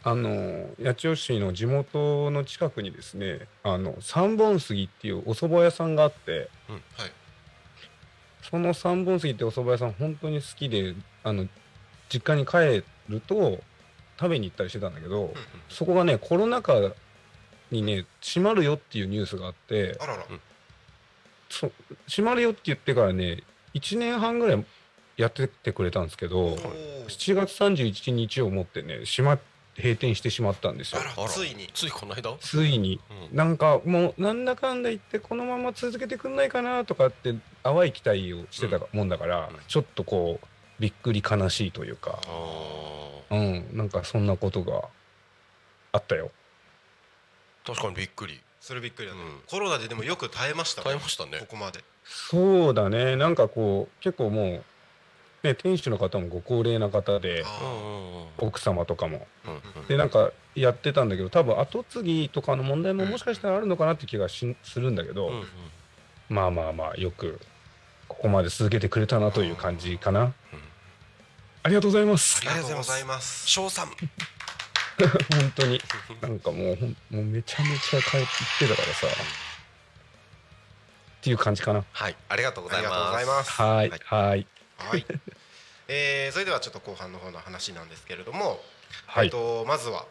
あの八千代市の地元の近くにですねあの三本杉っていうお蕎麦屋さんがあってはい。その三本杉ってお蕎麦屋さん本当に好きであの実家に帰ると食べに行ったりしてたんだけど、うんうん。そこがねコロナ禍にね閉まるよっていうニュースがあってあらら。そ閉まるよって言ってからね1年半ぐらいやってってくれたんですけどおー7月31日をもってね閉ま閉店してしまったんですよ。ついに。ついこの間？ついに。うん。なんかもうなんだかんだ言ってこのまま続けてくんないかなとかって淡い期待をしてたもんだから、うん。ちょっとこうびっくり悲しいというか。あうん。なんかそんなことがあったよ。ー確かにびっくり。それびっくりだね、うん。コロナででもよく耐えましたね。耐えましたね。ここまで。そうだね。なんかこう結構もう、ね、店主の方もご高齢な方で奥様とかも。でなんかやってたんだけど多分後継ぎとかの問題ももしかしたらあるのかなって気がしするんだけど、まあまあまあよくここまで続けてくれたなという感じかな、うん。ありがとうございます。ありがとうございます。賞賛。本当に。なんかもうもうめちゃめちゃ帰ってたからさ。っていう感じかな。はい。ありがとうございます。はい。はいはい。はい、えーそれではちょっと後半の方の話なんですけれども、はい。えっとまずは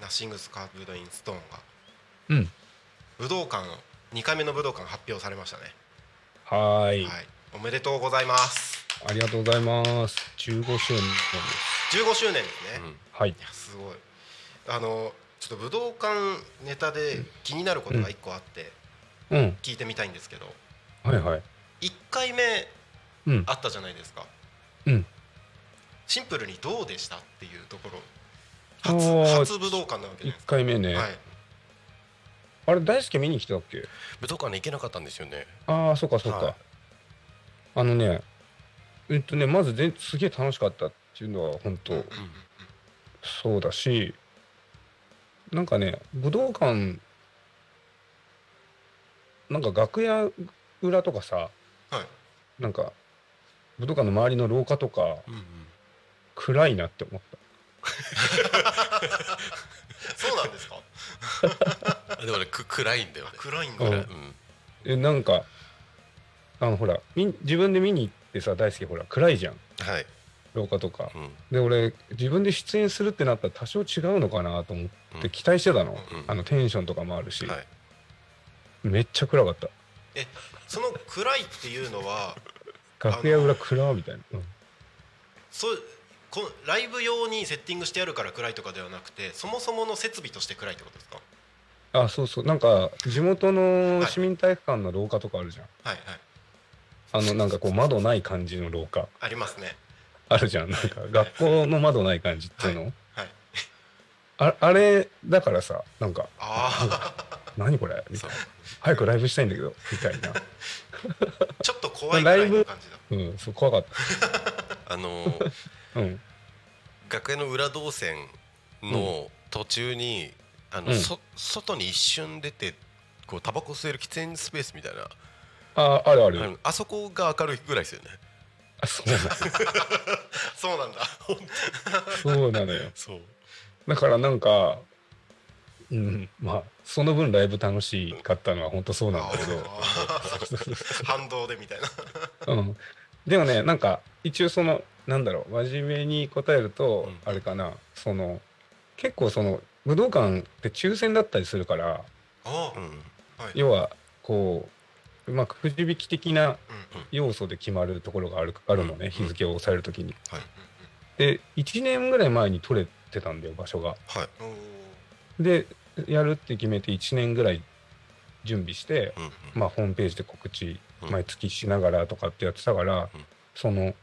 ナッシングスカーブドインストーンがうん。武道館2回目の武道館発表されましたね、はい。はい、おめでとうございます。ありがとうございます。15周年です。15周年ですね、いうん。はい。やすごい。あのちょっと武道館ネタで気になることが1個あってうん。聞いてみたいんですけど、はいはい。1回目うんあったじゃないですか。うん。シンプルにどうでしたっていうところ。初初武道館なわけじゃないです1回目ね、か、はい、あれ大輔見に来てたっけ？武道館に行けなかったんですよね。ああそうかそうか、はい。あのねえっとねまず全すげえ楽しかったっていうのは本当、そうだしなんかね武道館なんか楽屋裏とかさはい。なんか武道館の周りの廊下とかうんうん。暗いなって思った。そうなんですか？あでもねく暗いんだよね。暗いんだ、うん。暗いうん。えなんかあのほらみ自分で見に行ってさ大輔ほら暗いじゃん。はい。廊下とか。うん。で俺自分で出演するってなったら多少違うのかなと思って期待してたの、うん。あのテンションとかもあるし、はい。めっちゃ暗かった。その暗いっていうのは楽屋裏暗みたいな、うん。そうこライブ用にセッティングしてあるから暗いとかではなくてそもそもの設備として暗いってことですか？あそうそう。なんか地元の市民体育館の廊下とかあるじゃん、はい。はい。あのなんかこう窓ない感じの廊下。ありますね。あるじゃん。なんか学校の窓ない感じっていうの、はい。ああれだからさなんかあ「何これ?」みたそいう。な「早くライブしたいんだけど」みたいな。あちょっと怖いぐらいの感じだうんそう怖かっ あのーたうん。学園の裏動線の途中にあの、うん。そ外に一瞬出てこうタバコ吸える喫煙スペースみたいな。ああるある。あそこが明るいぐらいですよね。あそうなの。そうなんだ。そうなのよ。そう。だからなんかうん。まあその分ライブ楽しかったのは本当そうなんだけど。反動でみたいな。うん、でもねなんか一応そのなんだろう真面目に答えると、うん。あれかな。その結構その武道館って抽選だったりするからうん。はい。要はこうまあくじ引き的な要素で決まるところがあるあるのね、うん日付を抑えるときに。はい。で1年ぐらい前に取れてたんだよ場所が。はいでやるって決めて1年ぐらい準備して、うんうん。まあ、ホームページで告知うん。毎月しながらとかってやってたから、うん。その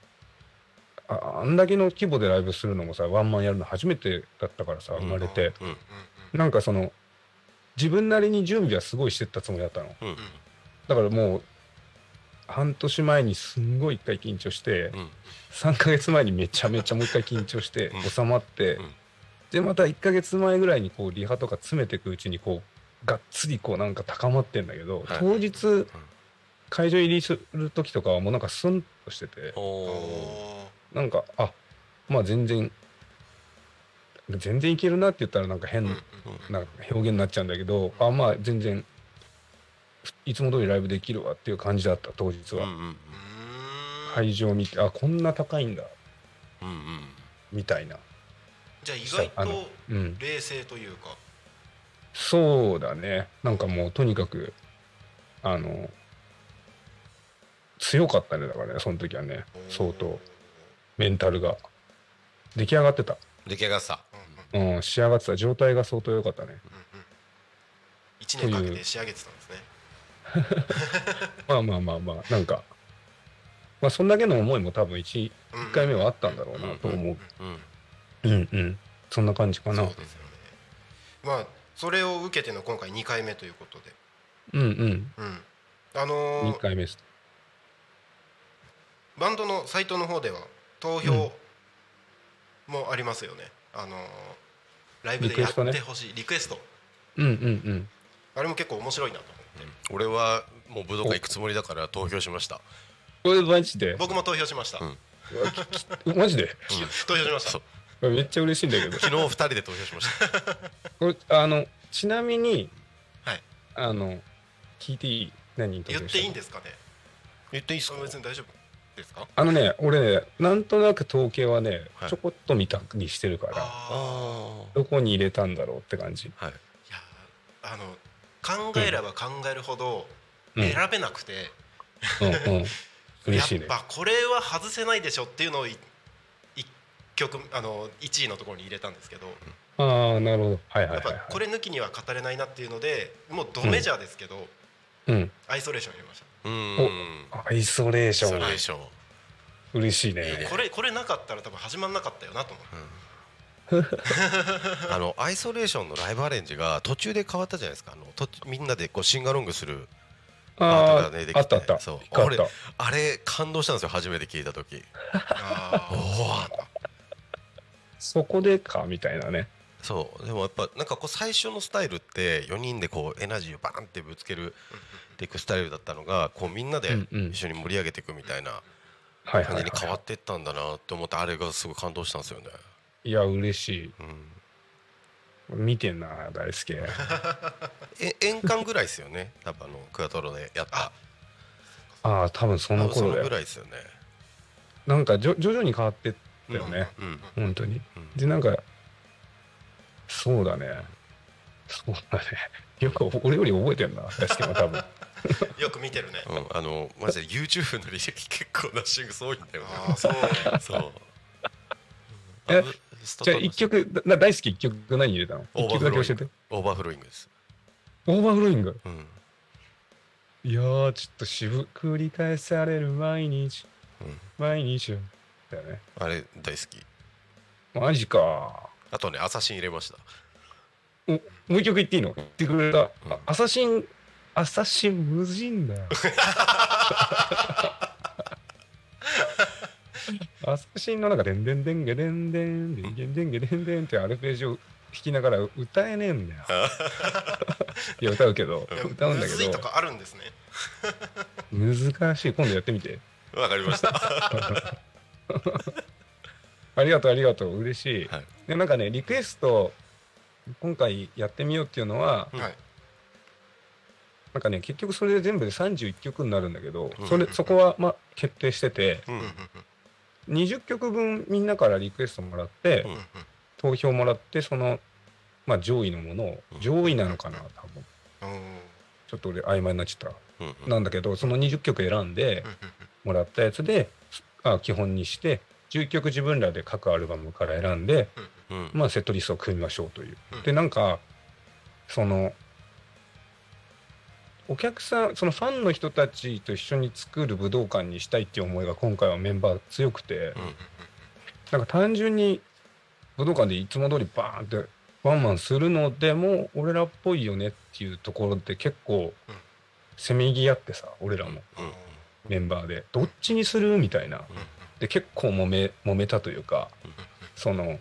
ああんだけの規模でライブするのもさワンマンやるの初めてだったからさうん。生まれて、うんうんなんかその自分なりに準備はすごいしてったつもりだったの。うんだからもう半年前にすんごい一回緊張して、うん。3ヶ月前にめちゃめちゃもう一回緊張してうん。収まって、うんでまた1ヶ月前ぐらいにこうリハとか詰めていくうちにこうがっつりこうなんか高まってんだけど、はい。当日会場入りする時とかはもうなんかスンとしててなんかあまあ全然全然いけるなって言ったらなんか変うん。な表現になっちゃうんだけどあまあ全然いつも通りライブできるわっていう感じだった当日は、うんうん。会場見てあこんな高いんだ。うんうん。みたいなじゃあ意外とうん。冷静というか。そうだね。なんかもうとにかくあの強かったねだからねその時はね。相当。メンタルが。出来上がってた。出来上がった。うん。うんうん仕上がってた。状態が相当良かったね。うんうん一年かけて仕上げてたんですね。まあまあまあまあなんか。まあそんだけの思いも多分 1, うん1回目はあったんだろうなと思う。うんうんうんそんな感じかな。そうですよね。まあそれを受けての今回2回目ということで。うんうん。うん。あのー2回目です。バンドのサイトの方では投票もありますよね、あのーライブでやってほしい。リクエスト,、うんうんうん。あれも結構面白いなと思って、俺はもう武道館行くつもりだから投票しました。これマジで？僕も投票しました、うん。マジで？投票しましためっちゃ嬉しいんだけど。昨日2人で投票しました。これあのちなみにはい。あの聞いていい？何人投言っていいんですかね？言っていいっすか？別に大丈夫ですか？あのね俺ねなんとなく統計はね、はい。ちょこっと見たにしてるからああどこに入れたんだろうって感じ。あはい。ーいやーあの考えれば考えるほどうん。選べなくて、うん。うん。嬉しいね。やっぱこれは外せないでしょっていうのを曲あの1位のところに入れたんですけど、ああなるほど。はいはいやっぱこれ抜きには語れないなっていうのでもうドメジャーですけど、うん。アイソレーション入れました。うーんアイソレーショソンレーション。嬉しいいいね。ねこれこれなかったら多分始まんなかったよなと思って、あのアイソレーションのライブアレンジが途中で変わったじゃないですか。あの途中みんなでこうシンガロングするパートあがねできて。ああったあった。そう。変わった。俺あれ感動したんですよ初めて聞いた時。あー。おそこでかみたいなね。そう。でもやっぱなんかこう最初のスタイルって4人でこうエナジーをバーンってぶつけるっていくスタイルだったのがこうみんなで一緒に盛り上げていくみたいな感じに変わはっていったんだなって思ってあれがすごい感動したんですよね。い、いや嬉しうん、い見てんな大輔。え円環ぐらいですよね？多分あのクアトロでやった。あああ多分その頃だよ。ぐらいですよね。なんか徐々に変わってったよね、うん。本当に。うん。でなんかそうだね。そうだね。よく俺より覚えてんな大輔も多分。よく見てるね、うん、あのマジで YouTube の履歴結構 Nothing すごいんだよ。ああそう。ね。そう。えじゃあトの一曲だ大好き一曲何入れたの？一オーバーフローイング。曲だけ教えて。 Overflowing です。 Overflowing？うん。いやーちょっと渋く繰り返される毎日。うん、毎日だよね。あれ大好き。マジか。あとね、 Assassin 入れました。おもう一曲言っていいの？言ってくれた、うん。あアサシンアサシン無人だよ。アサシンの中でんでんでんげでんでんでんげんでんげでんでんってアルペジオ弾きながら歌えねえんだよ。いや歌うけど歌うんだけど。むずいとかあるんですね。難しい。今度やってみて。わかりました。ありがとうありがとう。嬉しい、はい。でなんかねリクエスト今回やってみようっていうのは、うんはい。なんかね結局それで全部で31曲になるんだけど、うん。それそこはまあ決定しててうん。うん。うん。20曲分みんなからリクエストもらって、うん。投票もらってその、まあ、上位のものをうん。上位なのかな多分。ちょっと俺曖昧になっちゃっうん。たなんだけどその20曲選んでもらったやつであ基本にして11曲自分らで各アルバムから選んで、うんまあ、セットリストを組みましょうという。うん。でなんかそのお客さんそのファンの人たちと一緒に作る武道館にしたいっていう思いが今回はメンバー強くて、うんなんか単純に武道館でいつも通りバーンってワンマンするのでも俺らっぽいよねっていうところで結構うん。せめぎ合ってさ俺らも。うんメンバーでどっちにする？みたいな。で結構揉め揉めたというかうんその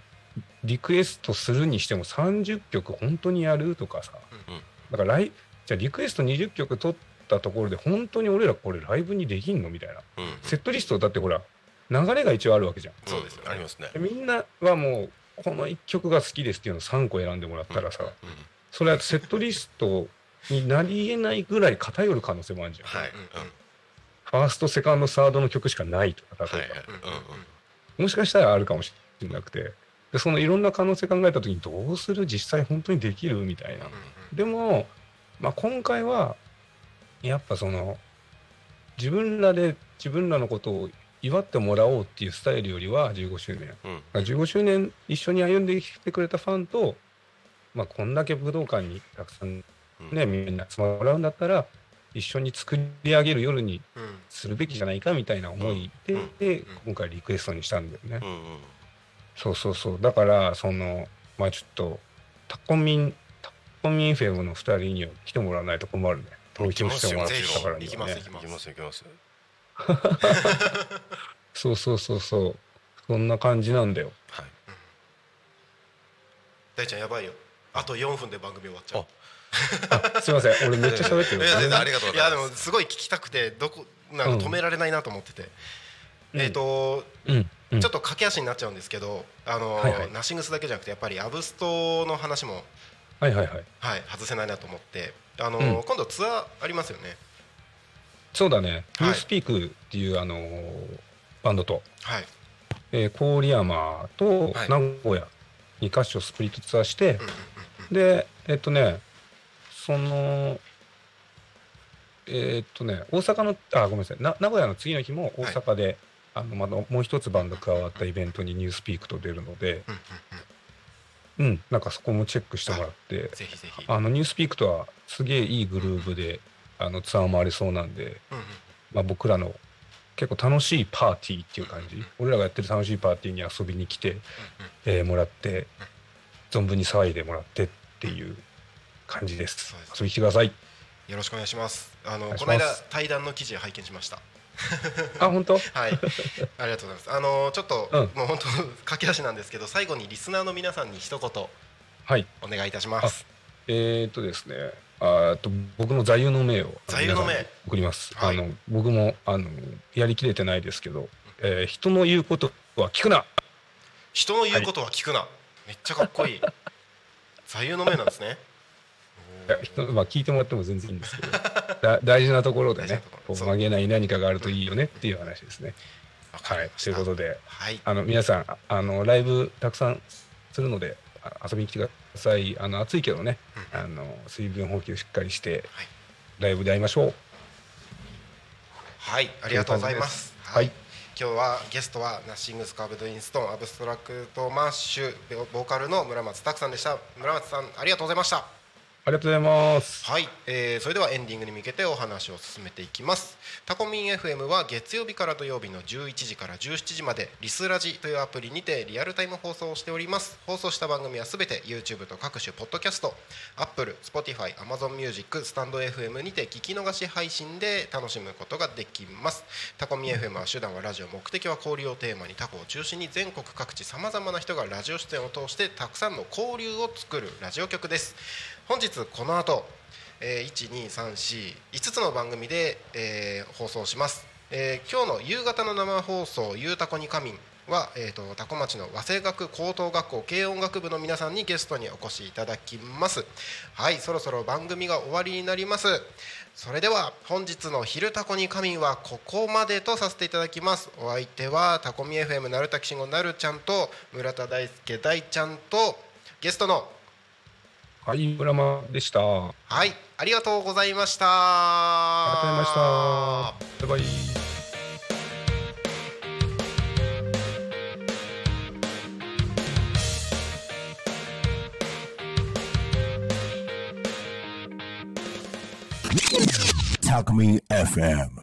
リクエストするにしても30曲本当にやるとかさ。うんだからライじゃあリクエスト20曲取ったところで本当に俺らこれライブにできんの？みたいな。うんセットリストだってほら流れが一応あるわけじゃん。そうですありますね。でみんなはもうこの1曲が好きですっていうのを3個選んでもらったらさ、それはセットリストになり得ないぐらい偏る可能性もあるじゃん、はいファーストセカンドサードの曲しかないとか例えば、はいはい。もしかしたらあるかもしれなくて。でそのいろんな可能性考えた時にどうする？実際本当にできる？みたいな、でも、まあ、今回はやっぱその自分らで自分らのことを祝ってもらおうっていうスタイルよりは15周年。うん。15周年一緒に歩んできてくれたファンと、まあ、こんだけ武道館にたくさんうん。ね、みんな集まってもらうんだったら一緒に作り上げる夜にするべきじゃないかみたいな思いで,、うん。で今回リクエストにしたんだよね。うんうん。そうそうそう。だからそのまあちょっとタコミンタコミンフェムの2人には来てもらわないと困るね。投票してもらったからに行きはねます行きます。行きます行きます。そうそうそうそう。そんな感じなんだよ。はい。大ちゃんやばいよ。あと4分で番組終わっちゃう。あすいません。俺めっちゃ喋ってる。いやいやありがとうございいやますでもすごい聞きたくてどこなんか止められないなと思ってて、うん。えっ、と、うん、うん、ちょっと駆け足になっちゃうんですけどあの、はいはい。ナッシングスだけじゃなくてやっぱりアブストの話も、はいはいはい。はい、外せないなと思って。あの、うん。今度ツアーありますよね。そうだね、はい。ニュースピークっていうあのーバンドと、はい、えー郡山とはい。名古屋2カ所スプリットツアーして、うんうんうん。でえっとねそのえっとね大阪のあごめんなさい。な名古屋の次の日も大阪で、あのまだもう一つバンド加わったイベントにニュースピークと出るのでうんうんうん。なんかそこもチェックしてもらってうんぜひぜひ、あのニュースピークとはすげえいいグルーヴであのツアー回りそうなんで、うんうんまあ、僕らの結構楽しいパーティーっていう感じ。俺らがやってる楽しいパーティーに遊びに来て、えーもらって存分に騒いでもらってっていう感じです。です。遊びに来てください。よろしくお願いします。あのこの間対談の記事拝見しました。あ本当？はい、ありがとうございます。あのちょっと、うん。もう本当駆け足なんですけど、最後にリスナーの皆さんに一言はい。お願いいたします。えー、っとですね。あと僕の座右の銘を座右の銘？送ります、はい。あの僕もあのやりきれてないですけど、えー人の言うことは聞くな。人の言うことは聞くな。めっちゃかっこいい。座右の銘なんですね。いや人まあ、聞いてもらっても全然いいんですけど だ大事なところでねこう曲げない何かがあるといいよねっていう話ですね。はい。ということではい、あの皆さんああのライブたくさんするのであ遊びに来てくださいあの暑いけどねあの水分補給しっかりしてはいライブで会いましょう。はい、ありがとうございます。はいはい、今日はゲストは Nothing's Carved In Stone、ABSTRACT MASH ボーカルの村松拓さんでした。村松さんありがとうございました。ありがとうございます。はい、えーそれではエンディングに向けてお話を進めていきます。タコミン FM は月曜日から土曜日の11時から17時までリスラジというアプリにてリアルタイム放送をしております。放送した番組はすべて YouTube と各種ポッドキャスト Apple、Spotify、Amazon Music、スタンド FM にて聞き逃し配信で楽しむことができます。タコミン FM は手段はラジオ目的は交流をテーマにタコを中心に全国各地さまざまな人がラジオ出演を通してたくさんの交流を作るラジオ局です。本日この後、えー、12345つの番組で、えー放送します、えー今日の夕方の生放送「ゆうたこに仮眠」は、えー、と多古町の和声楽高等学校軽音楽部の皆さんにゲストにお越しいただきます。はいそろそろ番組が終わりになります。それでは本日の「昼タコに仮眠」はここまでとさせていただきます。お相手はタコミ FM なるたきしんごなるちゃんと村田大輔大ちゃんとゲストのはい、村間でした。あはい、ありがとうございました。りがとうございました。バイバイ。Talk Me FM.